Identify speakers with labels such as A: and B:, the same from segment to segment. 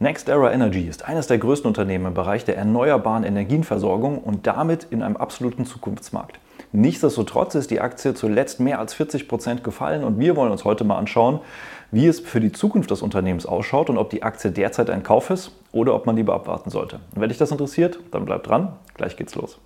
A: NextEra Energy ist eines der größten Unternehmen im Bereich der erneuerbaren Energienversorgung und damit in einem absoluten Zukunftsmarkt. Nichtsdestotrotz ist die Aktie zuletzt mehr als 40 Prozent gefallen und wir wollen uns heute mal anschauen, wie es für die Zukunft des Unternehmens ausschaut und ob die Aktie derzeit ein Kauf ist oder ob man lieber abwarten sollte. Und wenn dich das interessiert, dann bleib dran, gleich geht's los.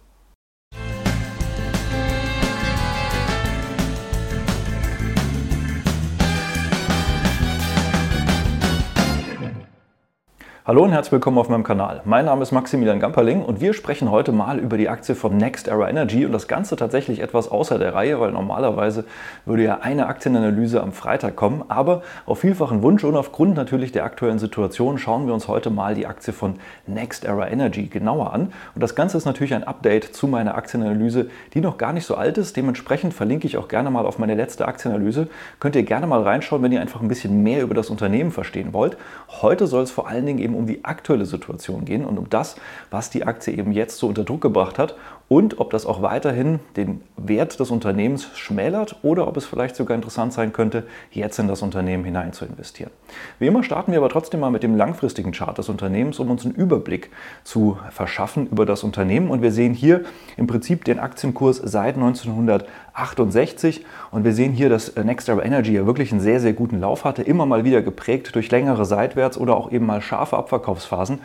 A: Hallo und herzlich willkommen auf meinem Kanal. Mein Name ist Maximilian Gamperling und wir sprechen heute mal über die Aktie von Next Era Energy und das Ganze tatsächlich etwas außer der Reihe, weil normalerweise würde ja eine Aktienanalyse am Freitag kommen, aber auf vielfachen Wunsch und aufgrund natürlich der aktuellen Situation schauen wir uns heute mal die Aktie von Next Era Energy genauer an und das Ganze ist natürlich ein Update zu meiner Aktienanalyse, die noch gar nicht so alt ist. Dementsprechend verlinke ich auch gerne mal auf meine letzte Aktienanalyse. Könnt ihr gerne mal reinschauen, wenn ihr einfach ein bisschen mehr über das Unternehmen verstehen wollt. Heute soll es vor allen Dingen eben eben um die aktuelle Situation gehen und um das, was die Aktie eben jetzt so unter Druck gebracht hat und ob das auch weiterhin den Wert des Unternehmens schmälert oder ob es vielleicht sogar interessant sein könnte, jetzt in das Unternehmen hinein zu investieren. Wie immer starten wir aber trotzdem mal mit dem langfristigen Chart des Unternehmens, um uns einen Überblick zu verschaffen über das Unternehmen. Und wir sehen hier im Prinzip den Aktienkurs seit 1968 und wir sehen hier, dass NextEra Energy ja wirklich einen sehr, sehr guten Lauf hatte, immer mal wieder geprägt durch längere Seitwärts oder auch eben mal scharfe Abverkaufsphasen.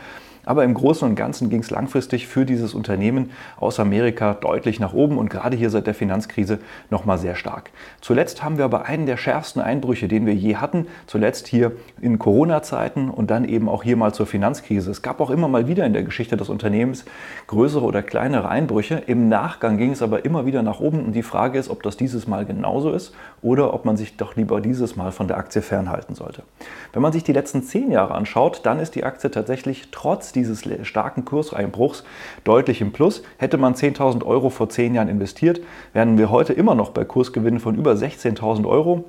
A: Aber im Großen und Ganzen ging es langfristig für dieses Unternehmen aus Amerika deutlich nach oben und gerade hier seit der Finanzkrise nochmal sehr stark. Zuletzt haben wir aber einen der schärfsten Einbrüche, den wir je hatten. Zuletzt hier in Corona-Zeiten und dann eben auch hier mal zur Finanzkrise. Es gab auch immer mal wieder in der Geschichte des Unternehmens größere oder kleinere Einbrüche. Im Nachgang ging es aber immer wieder nach oben und die Frage ist, ob das dieses Mal genauso ist oder ob man sich doch lieber dieses Mal von der Aktie fernhalten sollte. Wenn man sich die letzten zehn Jahre anschaut, dann ist die Aktie tatsächlich trotz dieses starken Kurseinbruchs deutlich im Plus. Hätte man 10.000 Euro vor zehn Jahren investiert, wären wir heute immer noch bei Kursgewinnen von über 16.000 Euro.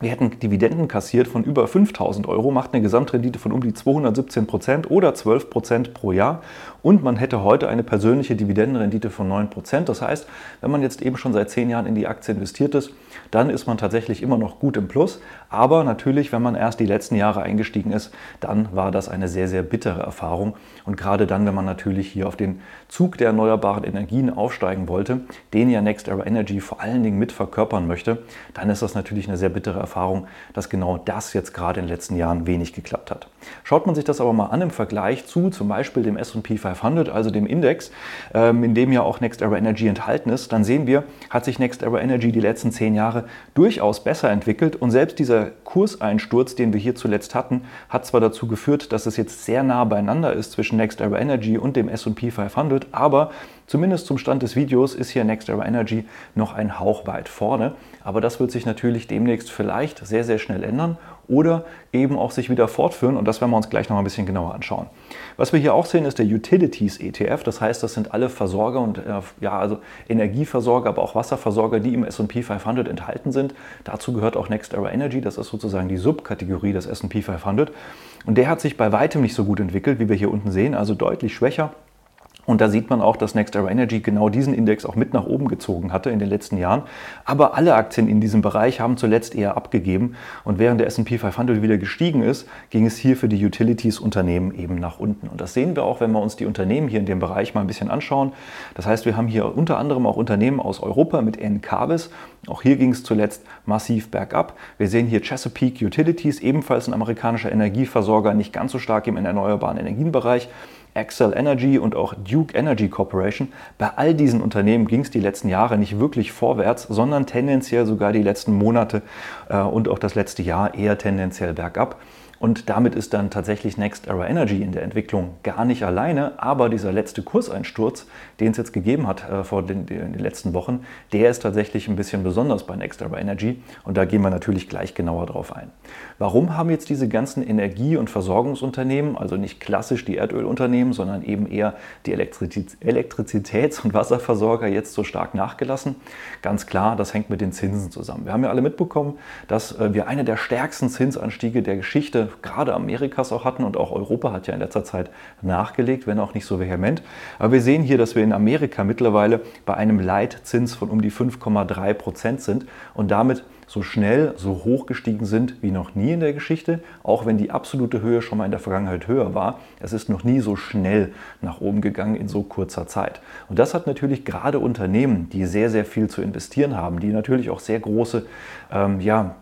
A: Wir hätten Dividenden kassiert von über 5000 Euro, macht eine Gesamtrendite von um die 217 Prozent oder 12 Prozent pro Jahr. Und man hätte heute eine persönliche Dividendenrendite von 9 Prozent. Das heißt, wenn man jetzt eben schon seit 10 Jahren in die Aktie investiert ist, dann ist man tatsächlich immer noch gut im Plus. Aber natürlich, wenn man erst die letzten Jahre eingestiegen ist, dann war das eine sehr, sehr bittere Erfahrung. Und gerade dann, wenn man natürlich hier auf den Zug der erneuerbaren Energien aufsteigen wollte, den ja Next Era Energy vor allen Dingen mit verkörpern möchte, dann ist das natürlich eine sehr bittere Erfahrung dass genau das jetzt gerade in den letzten Jahren wenig geklappt hat. Schaut man sich das aber mal an im Vergleich zu zum Beispiel dem S&P 500, also dem Index, ähm, in dem ja auch Next Era Energy enthalten ist, dann sehen wir, hat sich Next Era Energy die letzten zehn Jahre durchaus besser entwickelt und selbst dieser Kurseinsturz, den wir hier zuletzt hatten, hat zwar dazu geführt, dass es jetzt sehr nah beieinander ist zwischen Next Era Energy und dem S&P 500, aber Zumindest zum Stand des Videos ist hier Next Era Energy noch ein Hauch weit vorne. Aber das wird sich natürlich demnächst vielleicht sehr, sehr schnell ändern oder eben auch sich wieder fortführen. Und das werden wir uns gleich noch ein bisschen genauer anschauen. Was wir hier auch sehen, ist der Utilities ETF. Das heißt, das sind alle Versorger und äh, ja, also Energieversorger, aber auch Wasserversorger, die im S&P 500 enthalten sind. Dazu gehört auch Next Era Energy. Das ist sozusagen die Subkategorie des S&P 500. Und der hat sich bei weitem nicht so gut entwickelt, wie wir hier unten sehen, also deutlich schwächer. Und da sieht man auch, dass Next Era Energy genau diesen Index auch mit nach oben gezogen hatte in den letzten Jahren. Aber alle Aktien in diesem Bereich haben zuletzt eher abgegeben. Und während der S&P 500 wieder gestiegen ist, ging es hier für die Utilities-Unternehmen eben nach unten. Und das sehen wir auch, wenn wir uns die Unternehmen hier in dem Bereich mal ein bisschen anschauen. Das heißt, wir haben hier unter anderem auch Unternehmen aus Europa mit Encarvis. Auch hier ging es zuletzt massiv bergab. Wir sehen hier Chesapeake Utilities, ebenfalls ein amerikanischer Energieversorger, nicht ganz so stark im erneuerbaren Energienbereich. Excel Energy und auch Duke Energy Corporation. Bei all diesen Unternehmen ging es die letzten Jahre nicht wirklich vorwärts, sondern tendenziell sogar die letzten Monate äh, und auch das letzte Jahr eher tendenziell bergab. Und damit ist dann tatsächlich Next Era Energy in der Entwicklung gar nicht alleine. Aber dieser letzte Kurseinsturz, den es jetzt gegeben hat äh, vor den, den, letzten Wochen, der ist tatsächlich ein bisschen besonders bei Next Era Energy. Und da gehen wir natürlich gleich genauer drauf ein. Warum haben jetzt diese ganzen Energie- und Versorgungsunternehmen, also nicht klassisch die Erdölunternehmen, sondern eben eher die Elektrizitäts-, und Wasserversorger jetzt so stark nachgelassen? Ganz klar, das hängt mit den Zinsen zusammen. Wir haben ja alle mitbekommen, dass äh, wir eine der stärksten Zinsanstiege der Geschichte gerade Amerikas auch hatten und auch Europa hat ja in letzter Zeit nachgelegt, wenn auch nicht so vehement. Aber wir sehen hier, dass wir in Amerika mittlerweile bei einem Leitzins von um die 5,3 Prozent sind und damit so schnell, so hoch gestiegen sind wie noch nie in der Geschichte, auch wenn die absolute Höhe schon mal in der Vergangenheit höher war. Es ist noch nie so schnell nach oben gegangen in so kurzer Zeit. Und das hat natürlich gerade Unternehmen, die sehr, sehr viel zu investieren haben, die natürlich auch sehr große ähm, ja,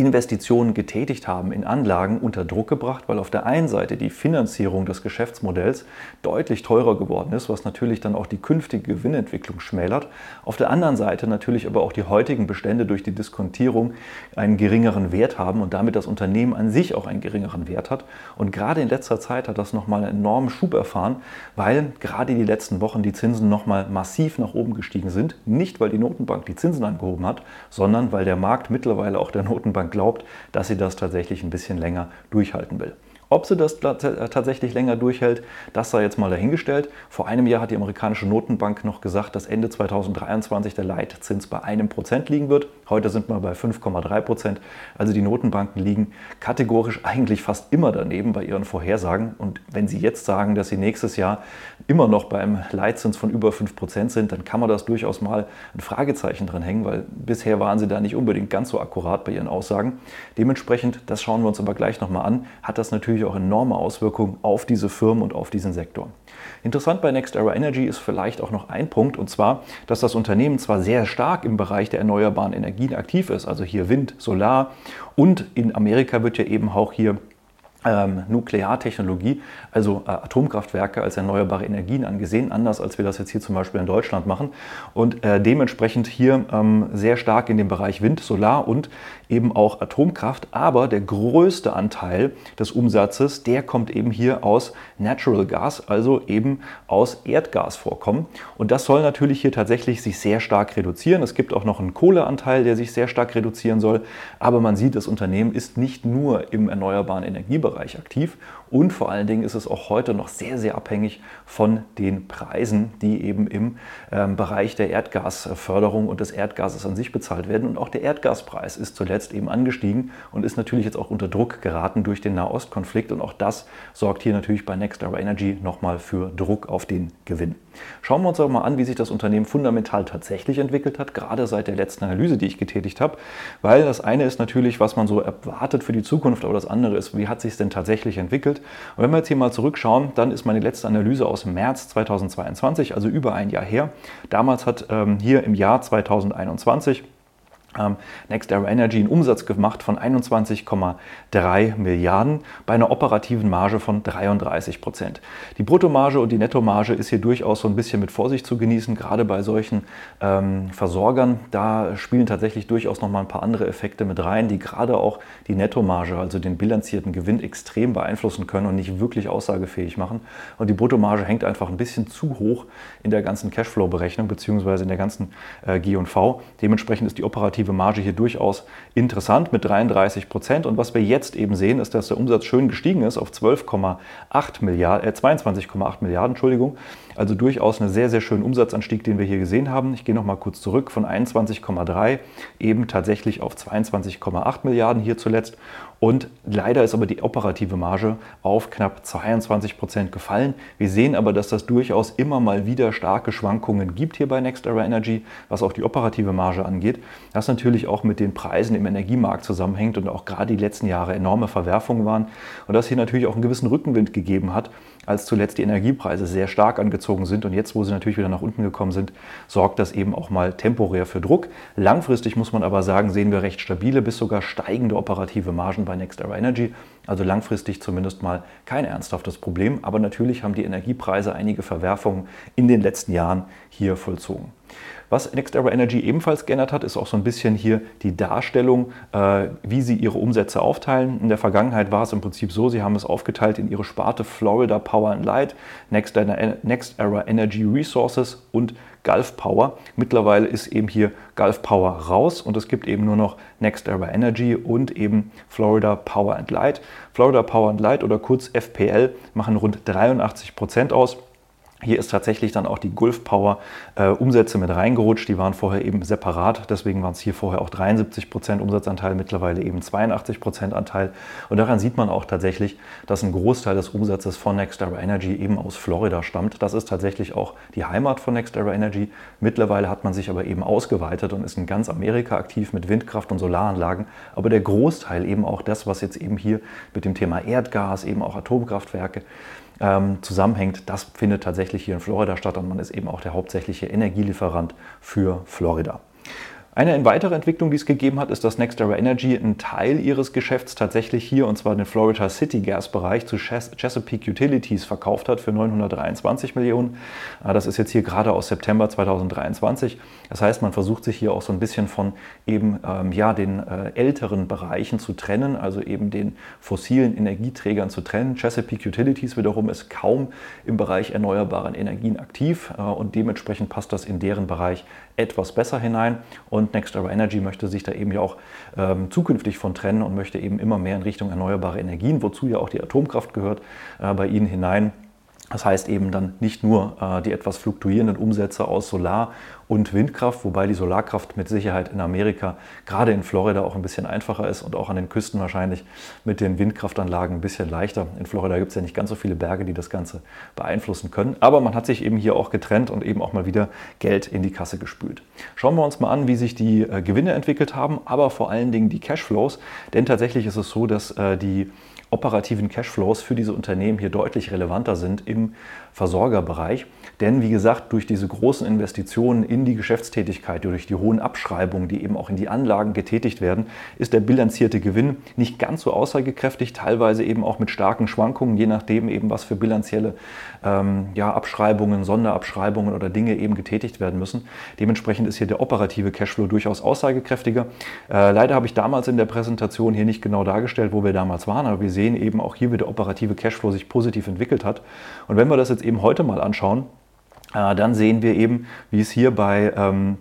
A: Investitionen getätigt haben in Anlagen unter Druck gebracht, weil auf der einen Seite die Finanzierung des Geschäftsmodells deutlich teurer geworden ist, was natürlich dann auch die künftige Gewinnentwicklung schmälert. Auf der anderen Seite natürlich aber auch die heutigen Bestände durch die Diskontierung einen geringeren Wert haben und damit das Unternehmen an sich auch einen geringeren Wert hat. Und gerade in letzter Zeit hat das nochmal einen enormen Schub erfahren, weil gerade die letzten Wochen die Zinsen nochmal massiv nach oben gestiegen sind. Nicht, weil die Notenbank die Zinsen angehoben hat, sondern weil der Markt mittlerweile auch der Notenbank glaubt, dass sie das tatsächlich ein bisschen länger durchhalten will. Ob sie das tatsächlich länger durchhält, das sei jetzt mal dahingestellt. Vor einem Jahr hat die amerikanische Notenbank noch gesagt, dass Ende 2023 der Leitzins bei einem Prozent liegen wird. Heute sind wir bei 5,3 Prozent. Also die Notenbanken liegen kategorisch eigentlich fast immer daneben bei ihren Vorhersagen. Und wenn sie jetzt sagen, dass sie nächstes Jahr immer noch beim Leitzins von über 5 Prozent sind, dann kann man das durchaus mal ein Fragezeichen dran hängen, weil bisher waren sie da nicht unbedingt ganz so akkurat bei ihren Aussagen. Dementsprechend, das schauen wir uns aber gleich nochmal an, hat das natürlich natürlich auch enorme Auswirkungen auf diese Firmen und auf diesen Sektor. Interessant bei Next Era Energy ist vielleicht auch noch ein Punkt, und zwar, dass das Unternehmen zwar sehr stark im Bereich der erneuerbaren Energien aktiv ist, also hier Wind, Solar und in Amerika wird ja eben auch hier ähm, Nukleartechnologie, also äh, Atomkraftwerke als erneuerbare Energien angesehen, anders als wir das jetzt hier zum Beispiel in Deutschland machen. Und äh, dementsprechend hier ähm, sehr stark in dem Bereich Wind, Solar und eben auch Atomkraft. Aber der größte Anteil des Umsatzes, der kommt eben hier aus Natural Gas, also eben aus Erdgasvorkommen. Und das soll natürlich hier tatsächlich sich sehr stark reduzieren. Es gibt auch noch einen Kohleanteil, der sich sehr stark reduzieren soll. Aber man sieht, das Unternehmen ist nicht nur im erneuerbaren Energiebereich, Bereich aktiv und vor allen Dingen ist es auch heute noch sehr, sehr abhängig von den Preisen, die eben im ähm, Bereich der Erdgasförderung und des Erdgases an sich bezahlt werden. Und auch der Erdgaspreis ist zuletzt eben angestiegen und ist natürlich jetzt auch unter Druck geraten durch den Nahostkonflikt. Und auch das sorgt hier natürlich bei Next Energy nochmal für Druck auf den Gewinn. Schauen wir uns auch mal an, wie sich das Unternehmen fundamental tatsächlich entwickelt hat, gerade seit der letzten Analyse, die ich getätigt habe. Weil das eine ist natürlich, was man so erwartet für die Zukunft, aber das andere ist, wie hat sich es denn tatsächlich entwickelt? Und wenn wir jetzt hier mal zurückschauen, dann ist meine letzte Analyse aus März 2022, also über ein Jahr her. Damals hat ähm, hier im Jahr 2021 ähm, Next Era Energy einen Umsatz gemacht von 21,3 Milliarden bei einer operativen Marge von 33 Prozent. Die Bruttomarge und die Nettomarge ist hier durchaus so ein bisschen mit Vorsicht zu genießen, gerade bei solchen ähm, Versorgern. Da spielen tatsächlich durchaus noch mal ein paar andere Effekte mit rein, die gerade auch die Nettomarge, also den bilanzierten Gewinn, extrem beeinflussen können und nicht wirklich aussagefähig machen. Und die Bruttomarge hängt einfach ein bisschen zu hoch in der ganzen Cashflow-Berechnung bzw. in der ganzen äh, G&V. Dementsprechend ist die operative operative Marge hier durchaus interessant mit 33 Prozent. Und was wir jetzt eben sehen, ist, dass der Umsatz schön gestiegen ist auf 12,8 Milliarden, äh 22,8 Milliarden, Entschuldigung. Also durchaus einen sehr, sehr schönen Umsatzanstieg, den wir hier gesehen haben. Ich gehe noch mal kurz zurück von 21,3 eben tatsächlich auf 22,8 Milliarden hier zuletzt. Und leider ist aber die operative Marge auf knapp 22 Prozent gefallen. Wir sehen aber, dass das durchaus immer mal wieder starke Schwankungen gibt hier bei Next Era Energy, was auch die operative Marge angeht. Das natürlich auch mit den Preisen im Energiemarkt zusammenhängt und auch gerade die letzten Jahre enorme Verwerfungen waren. Und das hier natürlich auch einen gewissen Rückenwind gegeben hat, als zuletzt die Energiepreise sehr stark angezogen sind. Und jetzt, wo sie natürlich wieder nach unten gekommen sind, sorgt das eben auch mal temporär für Druck. Langfristig muss man aber sagen, sehen wir recht stabile bis sogar steigende operative Margen bei NextEra Energy. Also langfristig zumindest mal kein ernsthaftes Problem. Aber natürlich haben die Energiepreise einige Verwerfungen in den letzten Jahren hier vollzogen. Was Next Era Energy ebenfalls geändert hat, ist auch so ein bisschen hier die Darstellung, äh, wie sie ihre Umsätze aufteilen. In der Vergangenheit war es im Prinzip so, sie haben es aufgeteilt in ihre Sparte Florida Power and Light, Next Era Energy Resources und Gulf Power. Mittlerweile ist eben hier Gulf Power raus und es gibt eben nur noch Next Era Energy und eben Florida Power and Light. Florida Power and Light oder kurz FPL machen rund 83 Prozent aus Hier ist tatsächlich dann auch die Gulf Power äh, Umsätze mit reingerutscht. Die waren vorher eben separat. Deswegen waren es hier vorher auch 73 Prozent Umsatzanteil, mittlerweile eben 82 Prozent Anteil. Und daran sieht man auch tatsächlich, dass ein Großteil des Umsatzes von NextEra Energy eben aus Florida stammt. Das ist tatsächlich auch die Heimat von NextEra Energy. Mittlerweile hat man sich aber eben ausgeweitet und ist in ganz Amerika aktiv mit Windkraft und Solaranlagen. Aber der Großteil eben auch das, was jetzt eben hier mit dem Thema Erdgas, eben auch Atomkraftwerke, ähm, zusammenhängt, das findet tatsächlich hier in Florida statt und man ist eben auch der hauptsächliche Energielieferant für Florida. Eine weitere Entwicklung, die es gegeben hat, ist, dass NextEra Energy einen Teil ihres Geschäfts tatsächlich hier, und zwar den Florida City Gas Bereich, zu Chesapeake Utilities verkauft hat für 923 Millionen. Ah, das ist jetzt hier gerade aus September 2023. Das heißt, man versucht sich hier auch so ein bisschen von eben ähm, ja, den äh, älteren Bereichen zu trennen, also eben den fossilen Energieträgern zu trennen. Chesapeake Utilities wiederum ist kaum im Bereich erneuerbaren Energien aktiv äh, und dementsprechend passt das in deren Bereich etwas besser hinein. Und NextEra Energy möchte sich da eben ja auch ähm, zukünftig von trennen und möchte eben immer mehr in Richtung erneuerbare Energien, wozu ja auch die Atomkraft gehört, äh, bei ihnen hinein. Das heißt eben dann nicht nur äh, die etwas fluktuierenden Umsätze aus Solar- und Windkraft, wobei die Solarkraft mit Sicherheit in Amerika, gerade in Florida, auch ein bisschen einfacher ist und auch an den Küsten wahrscheinlich mit den Windkraftanlagen ein bisschen leichter. In Florida gibt es ja nicht ganz so viele Berge, die das Ganze beeinflussen können. Aber man hat sich eben hier auch getrennt und eben auch mal wieder Geld in die Kasse gespült. Schauen wir uns mal an, wie sich die äh, Gewinne entwickelt haben, aber vor allen Dingen die Cashflows. Denn tatsächlich ist es so, dass äh, die operativen Cashflows für diese Unternehmen hier deutlich relevanter sind im Versorgerbereich. Denn wie gesagt, durch diese großen Investitionen in die Geschäftstätigkeit, durch die hohen Abschreibungen, die eben auch in die Anlagen getätigt werden, ist der bilanzierte Gewinn nicht ganz so aussagekräftig, teilweise eben auch mit starken Schwankungen, je nachdem eben, was für bilanzielle ähm, ja, Abschreibungen, Sonderabschreibungen oder Dinge eben getätigt werden müssen. Dementsprechend ist hier der operative Cashflow durchaus aussagekräftiger. Äh, leider habe ich damals in der Präsentation hier nicht genau dargestellt, wo wir damals waren, aber wir sehen eben auch hier, wie der operative Cashflow sich positiv entwickelt hat. Und wenn wir das jetzt eben heute mal anschauen, äh, dann sehen wir eben, wie es hier bei ähm,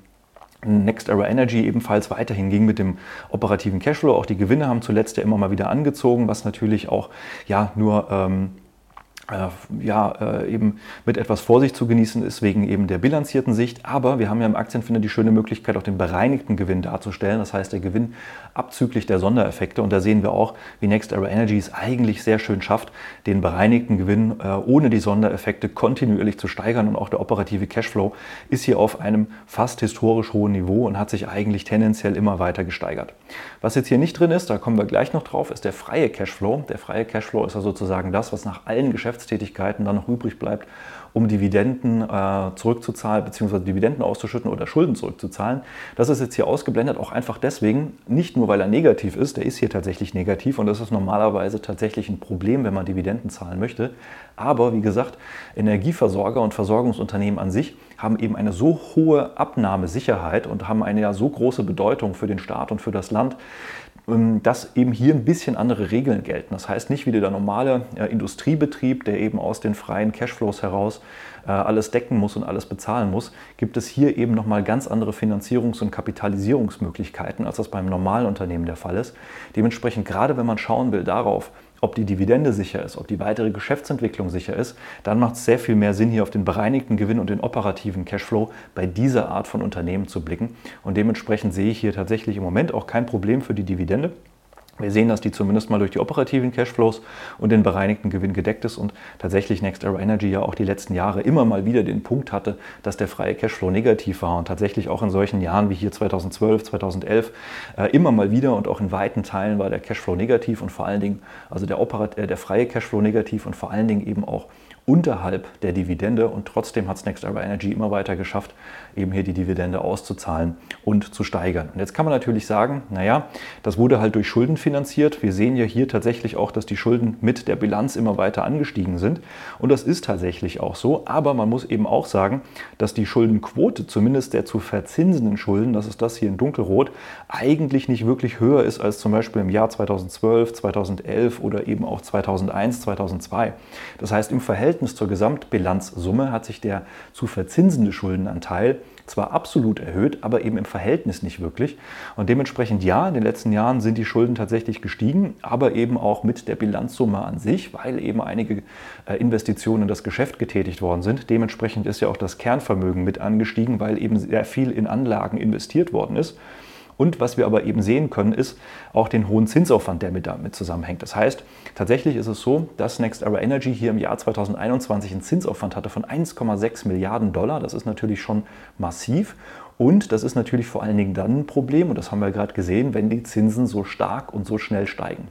A: Next Era Energy ebenfalls weiterhin ging mit dem operativen Cashflow. Auch die Gewinne haben zuletzt ja immer mal wieder angezogen, was natürlich auch ja nur ähm, äh, ja, äh, eben mit etwas Vorsicht zu genießen ist, wegen eben der bilanzierten Sicht. Aber wir haben ja im Aktienfinder die schöne Möglichkeit, auch den bereinigten Gewinn darzustellen. Das heißt, der Gewinn abzüglich der Sondereffekte. Und da sehen wir auch, wie Next Era Energy es eigentlich sehr schön schafft, den bereinigten Gewinn äh, ohne die Sondereffekte kontinuierlich zu steigern. Und auch der operative Cashflow ist hier auf einem fast historisch hohen Niveau und hat sich eigentlich tendenziell immer weiter gesteigert. Was jetzt hier nicht drin ist, da kommen wir gleich noch drauf, ist der freie Cashflow. Der freie Cashflow ist ja sozusagen das, was nach allen Geschäfts Geschäftstätigkeiten dann noch übrig bleibt, um Dividenden äh, zurückzuzahlen, beziehungsweise Dividenden auszuschütten oder Schulden zurückzuzahlen. Das ist jetzt hier ausgeblendet, auch einfach deswegen, nicht nur weil er negativ ist, der ist hier tatsächlich negativ und das ist normalerweise tatsächlich ein Problem, wenn man Dividenden zahlen möchte. Aber wie gesagt, Energieversorger und Versorgungsunternehmen an sich haben eben eine so hohe Abnahmesicherheit und haben eine ja so große Bedeutung für den Staat und für das Land, dass eben hier ein bisschen andere Regeln gelten. Das heißt nicht wie der normale äh, Industriebetrieb, der eben aus den freien Cashflows heraus äh, alles decken muss und alles bezahlen muss, gibt es hier eben nochmal ganz andere Finanzierungs- und Kapitalisierungsmöglichkeiten, als das beim normalen Unternehmen der Fall ist. Dementsprechend, gerade wenn man schauen will darauf, ob die Dividende sicher ist, ob die weitere Geschäftsentwicklung sicher ist, dann macht es sehr viel mehr Sinn, hier auf den bereinigten Gewinn und den operativen Cashflow bei dieser Art von Unternehmen zu blicken. Und dementsprechend sehe ich hier tatsächlich im Moment auch kein Problem für die Dividende. Wir sehen, dass die zumindest mal durch die operativen Cashflows und den bereinigten Gewinn gedeckt ist und tatsächlich Next Era Energy ja auch die letzten Jahre immer mal wieder den Punkt hatte, dass der freie Cashflow negativ war und tatsächlich auch in solchen Jahren wie hier 2012, 2011 äh, immer mal wieder und auch in weiten Teilen war der Cashflow negativ und vor allen Dingen, also der, Operat äh, der freie Cashflow negativ und vor allen Dingen eben auch unterhalb der Dividende und trotzdem hat es Next Era Energy immer weiter geschafft, eben hier die Dividende auszuzahlen und zu steigern. Und jetzt kann man natürlich sagen, naja, das wurde halt durch Schulden. Wir sehen ja hier tatsächlich auch, dass die Schulden mit der Bilanz immer weiter angestiegen sind. Und das ist tatsächlich auch so, aber man muss eben auch sagen, dass die Schuldenquote, zumindest der zu verzinsenden Schulden, das ist das hier in dunkelrot, eigentlich nicht wirklich höher ist als zum Beispiel im Jahr 2012, 2011 oder eben auch 2001, 2002. Das heißt, im Verhältnis Verhältnis zur Gesamtbilanzsumme hat sich der zu verzinsende Schuldenanteil zwar absolut erhöht, aber eben im Verhältnis nicht wirklich. Und dementsprechend ja, in den letzten Jahren sind die Schulden tatsächlich gestiegen, aber eben auch mit der Bilanzsumme an sich, weil eben einige äh, Investitionen in das Geschäft getätigt worden sind. Dementsprechend ist ja auch das Kernvermögen mit angestiegen, weil eben sehr viel in Anlagen investiert worden ist. Und was wir aber eben sehen können, ist auch den hohen Zinsaufwand, der mit damit zusammenhängt. Das heißt, tatsächlich ist es so, dass Next Era Energy hier im Jahr 2021 einen Zinsaufwand hatte von 1,6 Milliarden Dollar. Das ist natürlich schon massiv. Und das ist natürlich vor allen Dingen dann ein Problem, und das haben wir gerade gesehen, wenn die Zinsen so stark und so schnell steigen.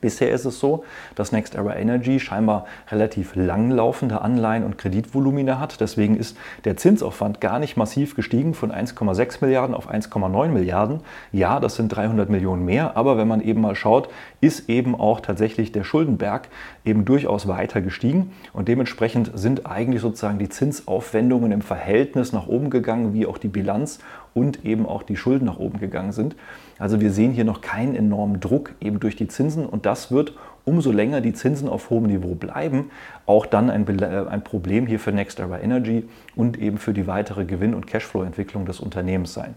A: Bisher ist es so, dass Next Era Energy scheinbar relativ langlaufende Anleihen und Kreditvolumina hat. Deswegen ist der Zinsaufwand gar nicht massiv gestiegen von 1,6 Milliarden auf 1,9 Milliarden. Ja, das sind 300 Millionen mehr, aber wenn man eben mal schaut, ist eben auch tatsächlich der Schuldenberg eben durchaus weiter gestiegen und dementsprechend sind eigentlich sozusagen die Zinsaufwendungen im Verhältnis nach oben gegangen, wie auch die Bilanz und eben auch die Schulden nach oben gegangen sind. Also wir sehen hier noch keinen enormen Druck eben durch die Zinsen und das wird umso länger die Zinsen auf hohem Niveau bleiben, auch dann ein, äh, ein Problem hier für Next Era Energy und eben für die weitere Gewinn- und Cashflow-Entwicklung des Unternehmens sein.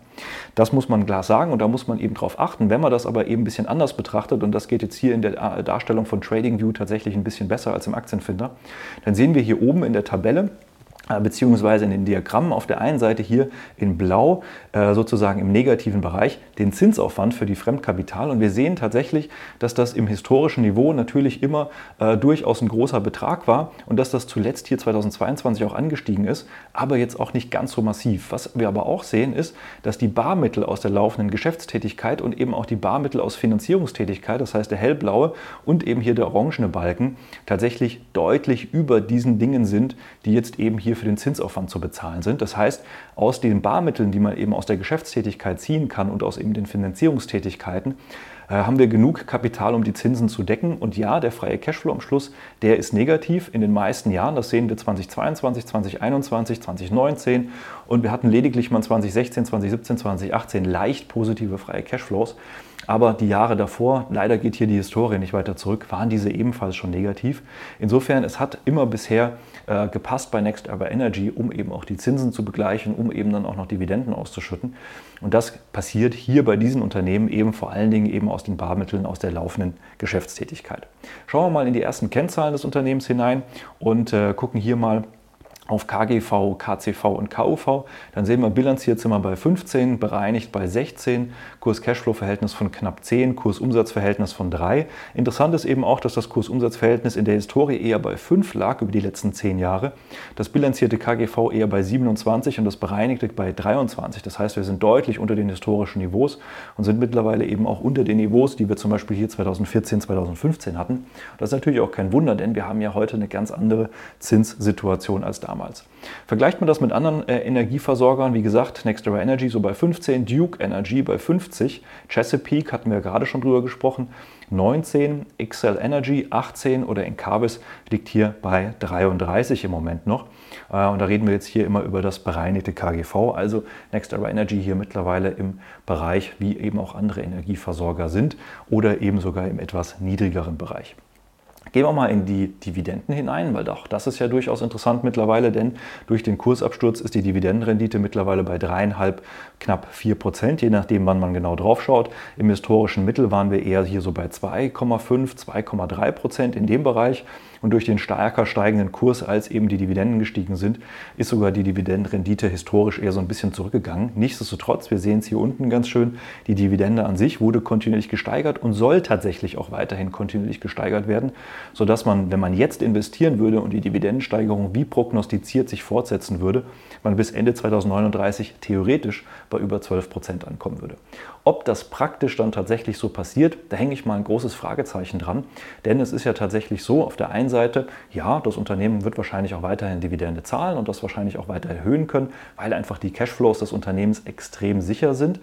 A: Das muss man klar sagen und da muss man eben drauf achten. Wenn man das aber eben ein bisschen anders betrachtet, und das geht jetzt hier in der äh, Darstellung von TradingView tatsächlich ein bisschen besser als im Aktienfinder, dann sehen wir hier oben in der Tabelle, beziehungsweise in den Diagrammen auf der einen Seite hier in Blau äh, sozusagen im negativen Bereich den Zinsaufwand für die Fremdkapital und wir sehen tatsächlich, dass das im historischen Niveau natürlich immer äh, durchaus ein großer Betrag war und dass das zuletzt hier 2022 auch angestiegen ist, aber jetzt auch nicht ganz so massiv. Was wir aber auch sehen ist, dass die Barmittel aus der laufenden Geschäftstätigkeit und eben auch die Barmittel aus Finanzierungstätigkeit, das heißt der hellblaue und eben hier der orangene Balken, tatsächlich deutlich über diesen Dingen sind, die jetzt eben hier hier für den Zinsaufwand zu bezahlen sind. Das heißt, aus den Barmitteln, die man eben aus der Geschäftstätigkeit ziehen kann und aus eben den Finanzierungstätigkeiten, äh, haben wir genug Kapital, um die Zinsen zu decken. Und ja, der freie Cashflow am Schluss, der ist negativ in den meisten Jahren. Das sehen wir 2022, 2021, 2019. Und wir hatten lediglich mal 2016, 2017, 2018 leicht positive freie Cashflows. Aber die Jahre davor, leider geht hier die Historie nicht weiter zurück, waren diese ebenfalls schon negativ. Insofern, es hat immer bisher äh, gepasst bei Next Ever Energy, um eben auch die Zinsen zu begleichen, um eben dann auch noch Dividenden auszuschütten. Und das passiert hier bei diesen Unternehmen eben vor allen Dingen eben aus den Barmitteln aus der laufenden Geschäftstätigkeit. Schauen wir mal in die ersten Kennzahlen des Unternehmens hinein und äh, gucken hier mal, auf KGV, KCV und KUV. Dann sehen wir, bilanziert sind wir bei 15, bereinigt bei 16, Kurs-Cashflow-Verhältnis von knapp 10, Kurs-Umsatz-Verhältnis von 3. Interessant ist eben auch, dass das Kurs-Umsatz-Verhältnis in der Historie eher bei 5 lag über die letzten 10 Jahre. Das bilanzierte KGV eher bei 27 und das bereinigte bei 23. Das heißt, wir sind deutlich unter den historischen Niveaus und sind mittlerweile eben auch unter den Niveaus, die wir zum Beispiel hier 2014, 2015 hatten. Das ist natürlich auch kein Wunder, denn wir haben ja heute eine ganz andere Zinssituation als damals damals. Vergleicht man das mit anderen äh, Energieversorgern, wie gesagt, NextEra Energy so bei 15, Duke Energy bei 50, Chesapeake hatten wir gerade schon drüber gesprochen, 19, XL Energy 18 oder Encarvis liegt hier bei 33 im Moment noch. Äh, und da reden wir jetzt hier immer über das bereinigte KGV, also NextEra Energy hier mittlerweile im Bereich, wie eben auch andere Energieversorger sind oder eben sogar im etwas niedrigeren Bereich. Gehen wir mal in die Dividenden hinein, weil auch das ist ja durchaus interessant mittlerweile, denn durch den Kursabsturz ist die Dividendenrendite mittlerweile bei dreieinhalb, knapp 4 Prozent, je nachdem, wann man genau drauf schaut. Im historischen Mittel waren wir eher hier so bei 2,5, 2,3 Prozent in dem Bereich. Und durch den stärker steigenden Kurs, als eben die Dividenden gestiegen sind, ist sogar die Dividendenrendite historisch eher so ein bisschen zurückgegangen. Nichtsdestotrotz, wir sehen es hier unten ganz schön, die Dividende an sich wurde kontinuierlich gesteigert und soll tatsächlich auch weiterhin kontinuierlich gesteigert werden, sodass man, wenn man jetzt investieren würde und die Dividendensteigerung wie prognostiziert sich fortsetzen würde, man bis Ende 2039 theoretisch bei über 12 Prozent ankommen würde. Ob das praktisch dann tatsächlich so passiert, da hänge ich mal ein großes Fragezeichen dran, denn es ist ja tatsächlich so, auf der einen Seite, ja, das Unternehmen wird wahrscheinlich auch weiterhin Dividende zahlen und das wahrscheinlich auch weiter erhöhen können, weil einfach die Cashflows des Unternehmens extrem sicher sind.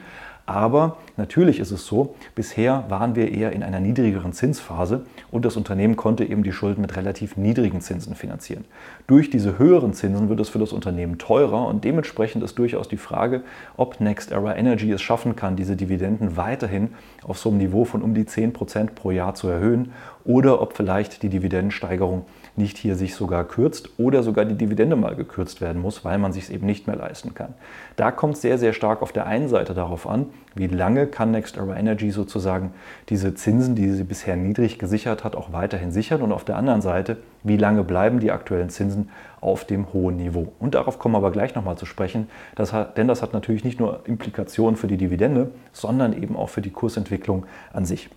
A: Aber natürlich ist es so, bisher waren wir eher in einer niedrigeren Zinsphase und das Unternehmen konnte eben die Schulden mit relativ niedrigen Zinsen finanzieren. Durch diese höheren Zinsen wird es für das Unternehmen teurer und dementsprechend ist durchaus die Frage, ob Next Era Energy es schaffen kann, diese Dividenden weiterhin auf so einem Niveau von um die 10% pro Jahr zu erhöhen oder ob vielleicht die Dividendensteigerung nicht hier sich sogar kürzt oder sogar die Dividende mal gekürzt werden muss, weil man sich es eben nicht mehr leisten kann. Da kommt es sehr, sehr stark auf der einen Seite darauf an, wie lange kann Next Era Energy sozusagen diese Zinsen, die sie bisher niedrig gesichert hat, auch weiterhin sichern und auf der anderen Seite, wie lange bleiben die aktuellen Zinsen auf dem hohen Niveau. Und darauf kommen wir aber gleich nochmal zu sprechen, das hat, denn das hat natürlich nicht nur Implikationen für die Dividende, sondern eben auch für die Kursentwicklung an sich.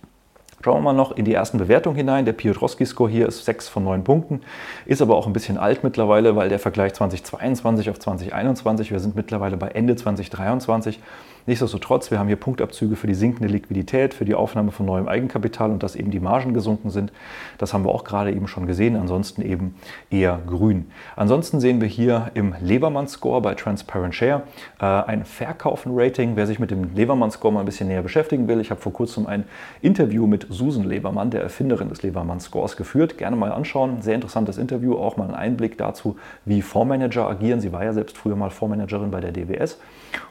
A: Schauen wir mal noch in die ersten Bewertungen hinein. Der Piotrowski-Score hier ist 6 von 9 Punkten, ist aber auch ein bisschen alt mittlerweile, weil der Vergleich 2022 auf 2021, wir sind mittlerweile bei Ende 2023, Nichtsdestotrotz, wir haben hier Punktabzüge für die sinkende Liquidität, für die Aufnahme von neuem Eigenkapital und dass eben die Margen gesunken sind. Das haben wir auch gerade eben schon gesehen. Ansonsten eben eher grün. Ansonsten sehen wir hier im Levermann-Score bei Transparent Share äh, ein Verkaufen-Rating. Wer sich mit dem Levermann-Score mal ein bisschen näher beschäftigen will, ich habe vor kurzem ein Interview mit Susan Levermann, der Erfinderin des Levermann-Scores, geführt. Gerne mal anschauen. Sehr interessantes Interview, auch mal ein Einblick dazu, wie Fondsmanager agieren. Sie war ja selbst früher mal Fondsmanagerin bei der DWS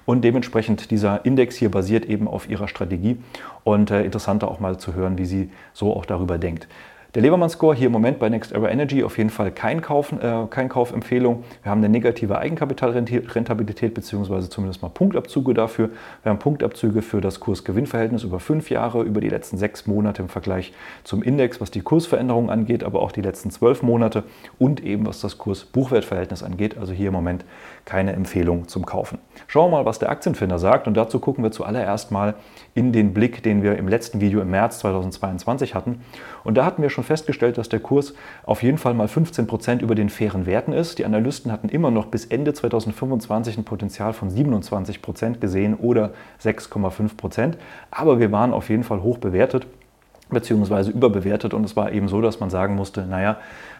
A: und dementsprechend diese dieser Index hier basiert eben auf ihrer Strategie und äh, interessanter auch mal zu hören, wie sie so auch darüber denkt. Der Lebermann-Score hier im Moment bei Next Era Energy auf jeden Fall kein, Kauf, äh, kein Kaufempfehlung. Wir haben eine negative Eigenkapitalrentabilität beziehungsweise zumindest mal Punktabzüge dafür. Wir haben Punktabzüge für das Kurs-Gewinn-Verhältnis über fünf Jahre, über die letzten sechs Monate im Vergleich zum Index, was die Kursveränderung angeht, aber auch die letzten zwölf Monate und eben was das Kurs-Buchwert-Verhältnis angeht. Also hier im Moment keine Empfehlung zum Kaufen. Schauen wir mal, was der Aktienfinder sagt und dazu gucken wir zuallererst mal in den Blick, den wir im letzten Video im März 2022 hatten. Und da hatten wir schon festgestellt, dass der Kurs auf jeden Fall mal 15 Prozent über den fairen Werten ist. Die Analysten hatten immer noch bis Ende 2025 ein Potenzial von 27 Prozent gesehen oder 6,5 Prozent. Aber wir waren auf jeden Fall hoch bewertet beziehungsweise überbewertet und es war eben so, dass man sagen musste, naja,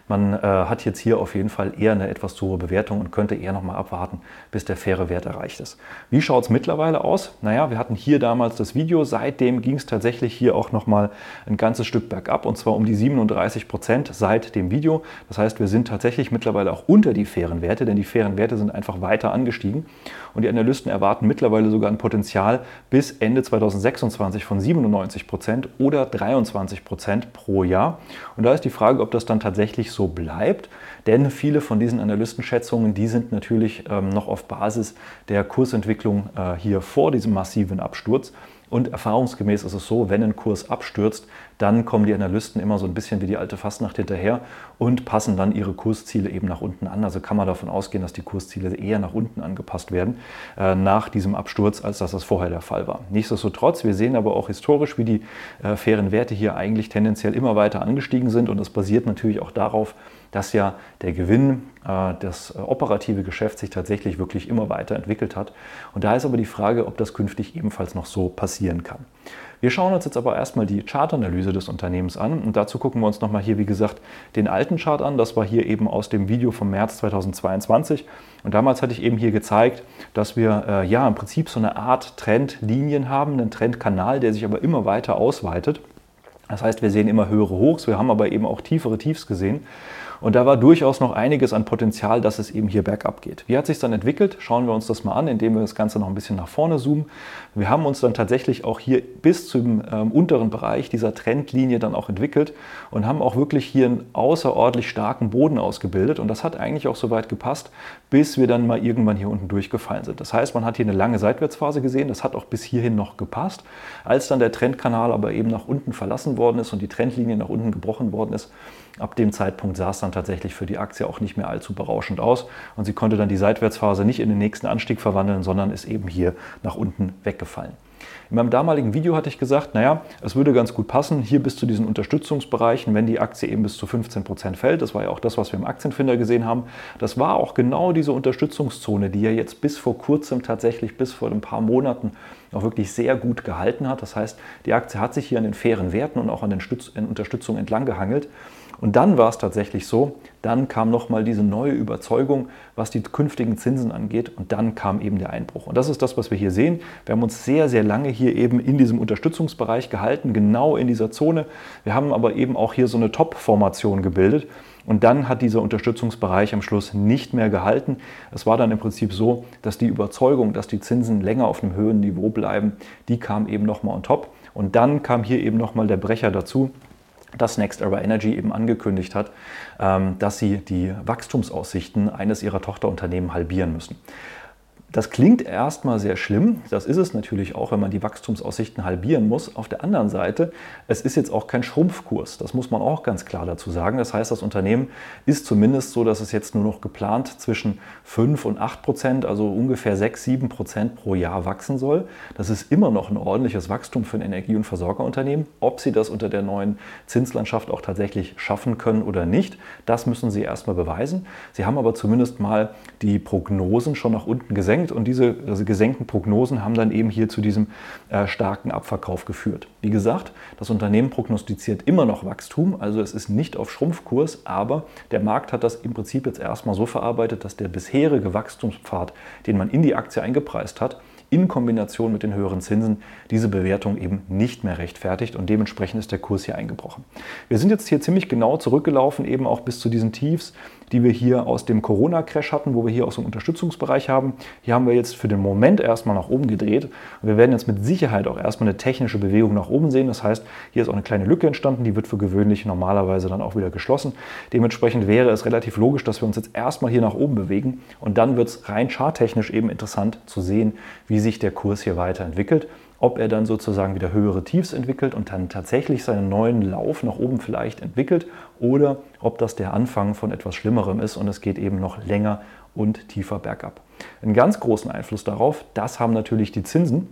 A: man äh, hat jetzt hier auf jeden Fall eher eine etwas zu hohe Bewertung und könnte eher nochmal abwarten, bis der faire Wert erreicht ist. Wie schaut es mittlerweile aus? Naja, wir hatten hier damals das Video, seitdem ging es tatsächlich hier auch nochmal ein ganzes Stück bergab und zwar um die 37 Prozent seit dem Video. Das heißt, wir sind tatsächlich mittlerweile auch unter die fairen Werte, denn die fairen Werte sind einfach weiter angestiegen und die Analysten erwarten mittlerweile sogar ein Potenzial bis Ende 2026 von 97 Prozent oder 23 Prozent pro Jahr. Und da ist die Frage, ob das dann tatsächlich so bleibt. Denn viele von diesen Analystenschätzungen, die sind natürlich ähm, noch auf Basis der Kursentwicklung äh, hier vor diesem massiven Absturz. Und erfahrungsgemäß ist es so, wenn ein Kurs abstürzt, dann kommen die Analysten immer so ein bisschen wie die alte Fastnacht hinterher und passen dann ihre Kursziele eben nach unten an. Also kann man davon ausgehen, dass die Kursziele eher nach unten angepasst werden äh, nach diesem Absturz, als dass das vorher der Fall war. Nichtsdestotrotz, wir sehen aber auch historisch, wie die äh, fairen Werte hier eigentlich tendenziell immer weiter angestiegen sind und das basiert natürlich auch darauf, dass ja der Gewinn, äh, das äh, operative Geschäft sich tatsächlich wirklich immer weiterentwickelt hat. Und da ist aber die Frage, ob das künftig ebenfalls noch so passieren kann. Wir schauen uns jetzt aber erstmal die Chartanalyse des Unternehmens an und dazu gucken wir uns nochmal hier, wie gesagt, den alten Chart an. Das war hier eben aus dem Video vom März 2022 und damals hatte ich eben hier gezeigt, dass wir äh, ja im Prinzip so eine Art Trendlinien haben, einen Trendkanal, der sich aber immer weiter ausweitet. Das heißt, wir sehen immer höhere Hochs, wir haben aber eben auch tiefere Tiefs gesehen. Und da war durchaus noch einiges an Potenzial, dass es eben hier bergab geht. Wie hat sich dann entwickelt? Schauen wir uns das mal an, indem wir das Ganze noch ein bisschen nach vorne zoomen. Wir haben uns dann tatsächlich auch hier bis zum ähm, unteren Bereich dieser Trendlinie dann auch entwickelt und haben auch wirklich hier einen außerordentlich starken Boden ausgebildet. Und das hat eigentlich auch so weit gepasst, bis wir dann mal irgendwann hier unten durchgefallen sind. Das heißt, man hat hier eine lange Seitwärtsphase gesehen. Das hat auch bis hierhin noch gepasst. Als dann der Trendkanal aber eben nach unten verlassen worden ist und die Trendlinie nach unten gebrochen worden ist, ab dem Zeitpunkt sah es dann tatsächlich für die Aktie auch nicht mehr allzu berauschend aus und sie konnte dann die Seitwärtsphase nicht in den nächsten Anstieg verwandeln, sondern ist eben hier nach unten weggefallen. In meinem damaligen Video hatte ich gesagt, naja, es würde ganz gut passen, hier bis zu diesen Unterstützungsbereichen, wenn die Aktie eben bis zu 15 Prozent fällt. Das war ja auch das, was wir im Aktienfinder gesehen haben. Das war auch genau diese Unterstützungszone, die ja jetzt bis vor kurzem tatsächlich, bis vor ein paar Monaten auch wirklich sehr gut gehalten hat. Das heißt, die Aktie hat sich hier an den fairen Werten und auch an den Unterstützungen entlang gehangelt. Und dann war es tatsächlich so, dann kam nochmal diese neue Überzeugung, was die künftigen Zinsen angeht und dann kam eben der Einbruch. Und das ist das, was wir hier sehen. Wir haben uns sehr, sehr lange hier eben in diesem Unterstützungsbereich gehalten, genau in dieser Zone. Wir haben aber eben auch hier so eine Top-Formation gebildet. Und dann hat dieser Unterstützungsbereich am Schluss nicht mehr gehalten. Es war dann im Prinzip so, dass die Überzeugung, dass die Zinsen länger auf einem höheren Niveau bleiben, die kam eben nochmal on top. Und dann kam hier eben nochmal der Brecher dazu dass Next Era Energy eben angekündigt hat, ähm, dass sie die Wachstumsaussichten eines ihrer Tochterunternehmen halbieren müssen. Das klingt erstmal sehr schlimm. Das ist es natürlich auch, wenn man die Wachstumsaussichten halbieren muss. Auf der anderen Seite, es ist jetzt auch kein Schrumpfkurs. Das muss man auch ganz klar dazu sagen. Das heißt, das Unternehmen ist zumindest so, dass es jetzt nur noch geplant zwischen 5 und 8 Prozent, also ungefähr 6, 7 Prozent pro Jahr wachsen soll. Das ist immer noch ein ordentliches Wachstum für ein Energie- und Versorgerunternehmen. Ob sie das unter der neuen Zinslandschaft auch tatsächlich schaffen können oder nicht, das müssen sie erstmal beweisen. Sie haben aber zumindest mal die Prognosen schon nach unten gesenkt gesenkt und diese also gesenkten Prognosen haben dann eben hier zu diesem äh, starken Abverkauf geführt. Wie gesagt, das Unternehmen prognostiziert immer noch Wachstum, also es ist nicht auf Schrumpfkurs, aber der Markt hat das im Prinzip jetzt erstmal so verarbeitet, dass der bisherige Wachstumspfad, den man in die Aktie eingepreist hat, in Kombination mit den höheren Zinsen diese Bewertung eben nicht mehr rechtfertigt und dementsprechend ist der Kurs hier eingebrochen. Wir sind jetzt hier ziemlich genau zurückgelaufen, eben auch bis zu diesen Tiefs, die wir hier aus dem Corona-Crash hatten, wo wir hier auch so einen Unterstützungsbereich haben. Hier haben wir jetzt für den Moment erstmal nach oben gedreht. Und wir werden jetzt mit Sicherheit auch erstmal eine technische Bewegung nach oben sehen. Das heißt, hier ist auch eine kleine Lücke entstanden, die wird für gewöhnlich normalerweise dann auch wieder geschlossen. Dementsprechend wäre es relativ logisch, dass wir uns jetzt erstmal hier nach oben bewegen und dann wird es rein charttechnisch eben interessant zu sehen, wie sich der Kurs hier weiterentwickelt ob er dann sozusagen wieder höhere Tiefs entwickelt und dann tatsächlich seinen neuen Lauf nach oben vielleicht entwickelt oder ob das der Anfang von etwas Schlimmerem ist und es geht eben noch länger und tiefer bergab. Einen ganz großen Einfluss darauf, das haben natürlich die Zinsen.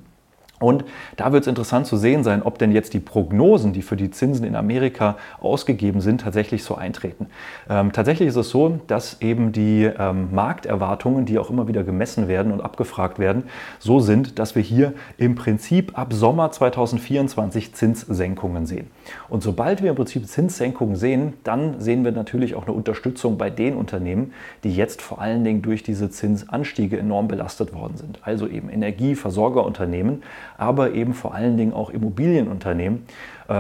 A: Und da wird es interessant zu sehen sein, ob denn jetzt die Prognosen, die für die Zinsen in Amerika ausgegeben sind, tatsächlich so eintreten. Ähm, tatsächlich ist es so, dass eben die ähm, Markterwartungen, die auch immer wieder gemessen werden und abgefragt werden, so sind, dass wir hier im Prinzip ab Sommer 2024 Zinssenkungen sehen. Und sobald wir im Prinzip Zinssenkungen sehen, dann sehen wir natürlich auch eine Unterstützung bei den Unternehmen, die jetzt vor allen Dingen durch diese Zinsanstiege enorm belastet worden sind. Also eben Energieversorgerunternehmen, aber eben vor allen Dingen auch Immobilienunternehmen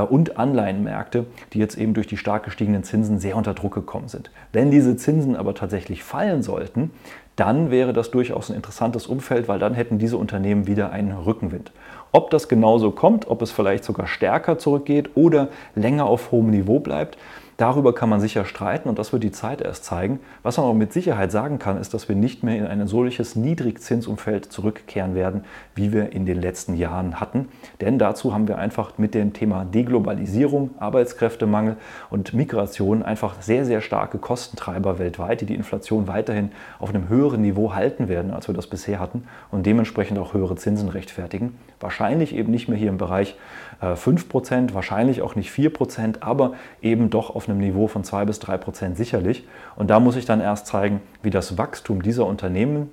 A: und Anleihenmärkte, die jetzt eben durch die stark gestiegenen Zinsen sehr unter Druck gekommen sind. Wenn diese Zinsen aber tatsächlich fallen sollten, dann wäre das durchaus ein interessantes Umfeld, weil dann hätten diese Unternehmen wieder einen Rückenwind. Ob das genauso kommt, ob es vielleicht sogar stärker zurückgeht oder länger auf hohem Niveau bleibt, Darüber kann man sicher streiten und das wird die Zeit erst zeigen. Was man aber mit Sicherheit sagen kann, ist, dass wir nicht mehr in ein solches Niedrigzinsumfeld zurückkehren werden, wie wir in den letzten Jahren hatten. Denn dazu haben wir einfach mit dem Thema Deglobalisierung, Arbeitskräftemangel und Migration einfach sehr, sehr starke Kostentreiber weltweit, die die Inflation weiterhin auf einem höheren Niveau halten werden, als wir das bisher hatten und dementsprechend auch höhere Zinsen rechtfertigen. Wahrscheinlich eben nicht mehr hier im Bereich 5%, äh, wahrscheinlich auch nicht 4%, aber eben doch auf einem Niveau von 2 bis 3% sicherlich. Und da muss ich dann erst zeigen, wie das Wachstum dieser Unternehmen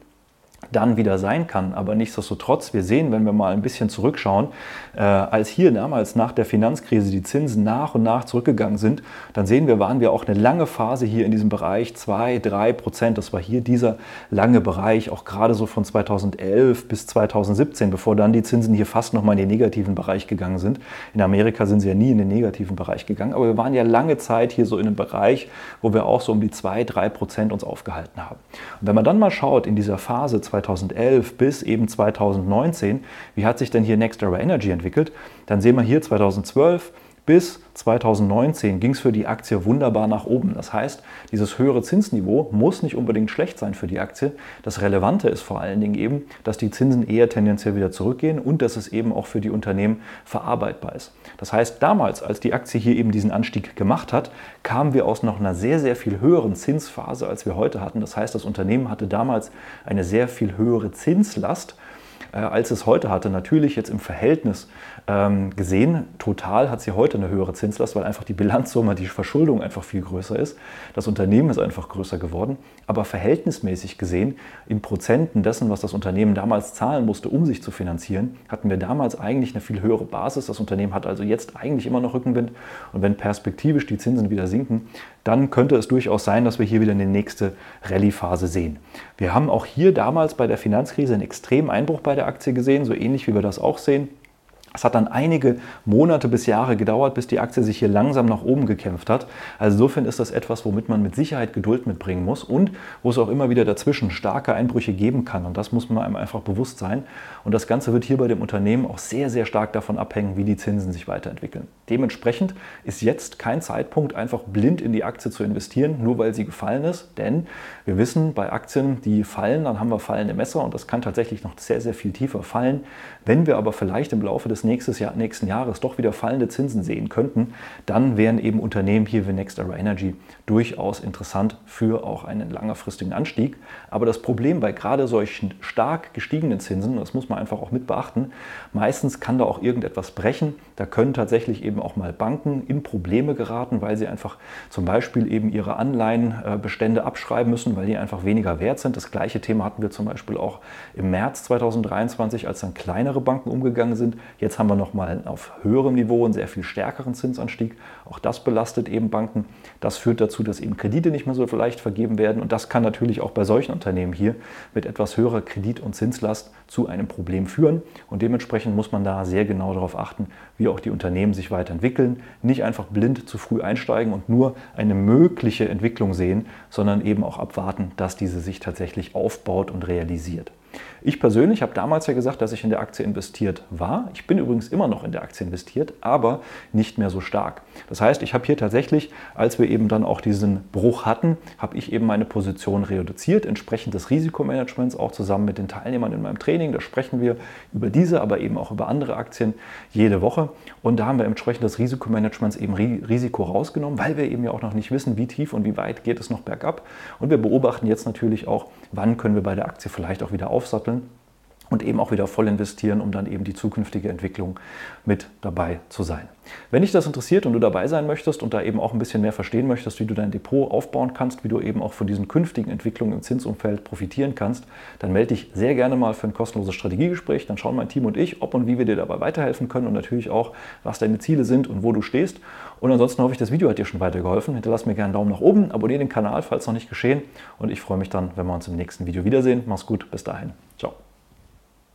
A: dann wieder sein kann. Aber nichtsdestotrotz, wir sehen, wenn wir mal ein bisschen zurückschauen, äh, als hier damals nach der Finanzkrise die Zinsen nach und nach zurückgegangen sind, dann sehen wir, waren wir auch eine lange Phase hier in diesem Bereich, 2, 3 Prozent. Das war hier dieser lange Bereich, auch gerade so von 2011 bis 2017, bevor dann die Zinsen hier fast nochmal in den negativen Bereich gegangen sind. In Amerika sind sie ja nie in den negativen Bereich gegangen, aber wir waren ja lange Zeit hier so in einem Bereich, wo wir auch so um die 2, 3 Prozent uns aufgehalten haben. Und wenn man dann mal schaut in dieser Phase 2011 bis eben 2019, wie hat sich denn hier Next Era Energy entwickelt, dann sehen wir hier 2012 bis 2019 ging es für die Aktie wunderbar nach oben. Das heißt, dieses höhere Zinsniveau muss nicht unbedingt schlecht sein für die Aktie. Das Relevante ist vor allen Dingen eben, dass die Zinsen eher tendenziell wieder zurückgehen und dass es eben auch für die Unternehmen verarbeitbar ist. Das heißt, damals, als die Aktie hier eben diesen Anstieg gemacht hat, kamen wir aus noch einer sehr, sehr viel höheren Zinsphase, als wir heute hatten. Das heißt, das Unternehmen hatte damals eine sehr viel höhere Zinslast äh, als es heute hatte. Natürlich jetzt im Verhältnis gesehen, total hat sie heute eine höhere Zinslast, weil einfach die Bilanzsumme, die Verschuldung einfach viel größer ist. Das Unternehmen ist einfach größer geworden. Aber verhältnismäßig gesehen, in Prozenten dessen, was das Unternehmen damals zahlen musste, um sich zu finanzieren, hatten wir damals eigentlich eine viel höhere Basis. Das Unternehmen hat also jetzt eigentlich immer noch Rückenwind. Und wenn perspektivisch die Zinsen wieder sinken, dann könnte es durchaus sein, dass wir hier wieder eine nächste Rallye-Phase sehen. Wir haben auch hier damals bei der Finanzkrise einen extremen Einbruch bei der Aktie gesehen, so ähnlich wie wir das auch sehen. Es hat dann einige Monate bis Jahre gedauert, bis die Aktie sich hier langsam nach oben gekämpft hat. Also insofern ist das etwas, womit man mit Sicherheit Geduld mitbringen muss und wo es auch immer wieder dazwischen starke Einbrüche geben kann. Und das muss man einem einfach bewusst sein. Und das Ganze wird hier bei dem Unternehmen auch sehr, sehr stark davon abhängen, wie die Zinsen sich weiterentwickeln. Dementsprechend ist jetzt kein Zeitpunkt, einfach blind in die Aktie zu investieren, nur weil sie gefallen ist. Denn wir wissen, bei Aktien, die fallen, dann haben wir fallende Messer und das kann tatsächlich noch sehr, sehr viel tiefer fallen. Wenn wir aber vielleicht im Laufe des Jahr, nächsten Jahres doch wieder fallende Zinsen sehen könnten, dann wären eben Unternehmen hier wie Next Era Energy durchaus interessant für auch einen längerfristigen Anstieg. Aber das Problem bei gerade solchen stark gestiegenen Zinsen, das muss man einfach auch mit beachten, meistens kann da auch irgendetwas brechen. Da können tatsächlich eben auch mal Banken in Probleme geraten, weil sie einfach zum Beispiel eben ihre Anleihenbestände abschreiben müssen, weil die einfach weniger wert sind. Das gleiche Thema hatten wir zum Beispiel auch im März 2023, als dann kleinere Banken umgegangen sind. Jetzt haben wir nochmal auf höherem Niveau einen sehr viel stärkeren Zinsanstieg. Auch das belastet eben Banken. Das führt dazu, dass eben Kredite nicht mehr so leicht vergeben werden. Und das kann natürlich auch bei solchen Unternehmen hier mit etwas höherer Kredit- und Zinslast zu einem Problem führen. Und dementsprechend muss man da sehr genau darauf achten, wie auch die Unternehmen sich weiterentwickeln. Nicht einfach blind zu früh einsteigen und nur eine mögliche Entwicklung sehen, sondern eben auch abwarten, dass diese sich tatsächlich aufbaut und realisiert. Ich persönlich habe damals ja gesagt, dass ich in der Aktie investiert war. Ich bin übrigens immer noch in der Aktie investiert, aber nicht mehr so stark. Das heißt, ich habe hier tatsächlich, als wir eben dann auch diesen Bruch hatten, habe ich eben meine Position reduziert, entsprechend des Risikomanagements, auch zusammen mit den Teilnehmern in meinem Training. Da sprechen wir über diese, aber eben auch über andere Aktien jede Woche. Und da haben wir entsprechend des Risikomanagements eben Risiko rausgenommen, weil wir eben ja auch noch nicht wissen, wie tief und wie weit geht es noch bergab. Und wir beobachten jetzt natürlich auch, wann können wir bei der Aktie vielleicht auch wieder aufsatteln und eben auch wieder voll investieren, um dann eben die zukünftige Entwicklung mit dabei zu sein. Wenn dich das interessiert und du dabei sein möchtest und da eben auch ein bisschen mehr verstehen möchtest, wie du dein Depot aufbauen kannst, wie du eben auch von diesen künftigen Entwicklungen im Zinsumfeld profitieren kannst, dann melde dich sehr gerne mal für ein kostenloses Strategiegespräch. Dann schauen mein Team und ich, ob und wie wir dir dabei weiterhelfen können und natürlich auch, was deine Ziele sind und wo du stehst. Und ansonsten hoffe ich, das Video hat dir schon weitergeholfen. Hinterlass mir gerne einen Daumen nach oben, abonniere den Kanal, falls noch nicht geschehen. Und ich freue mich dann, wenn wir uns im nächsten Video wiedersehen. Mach's gut, bis dahin. Ciao.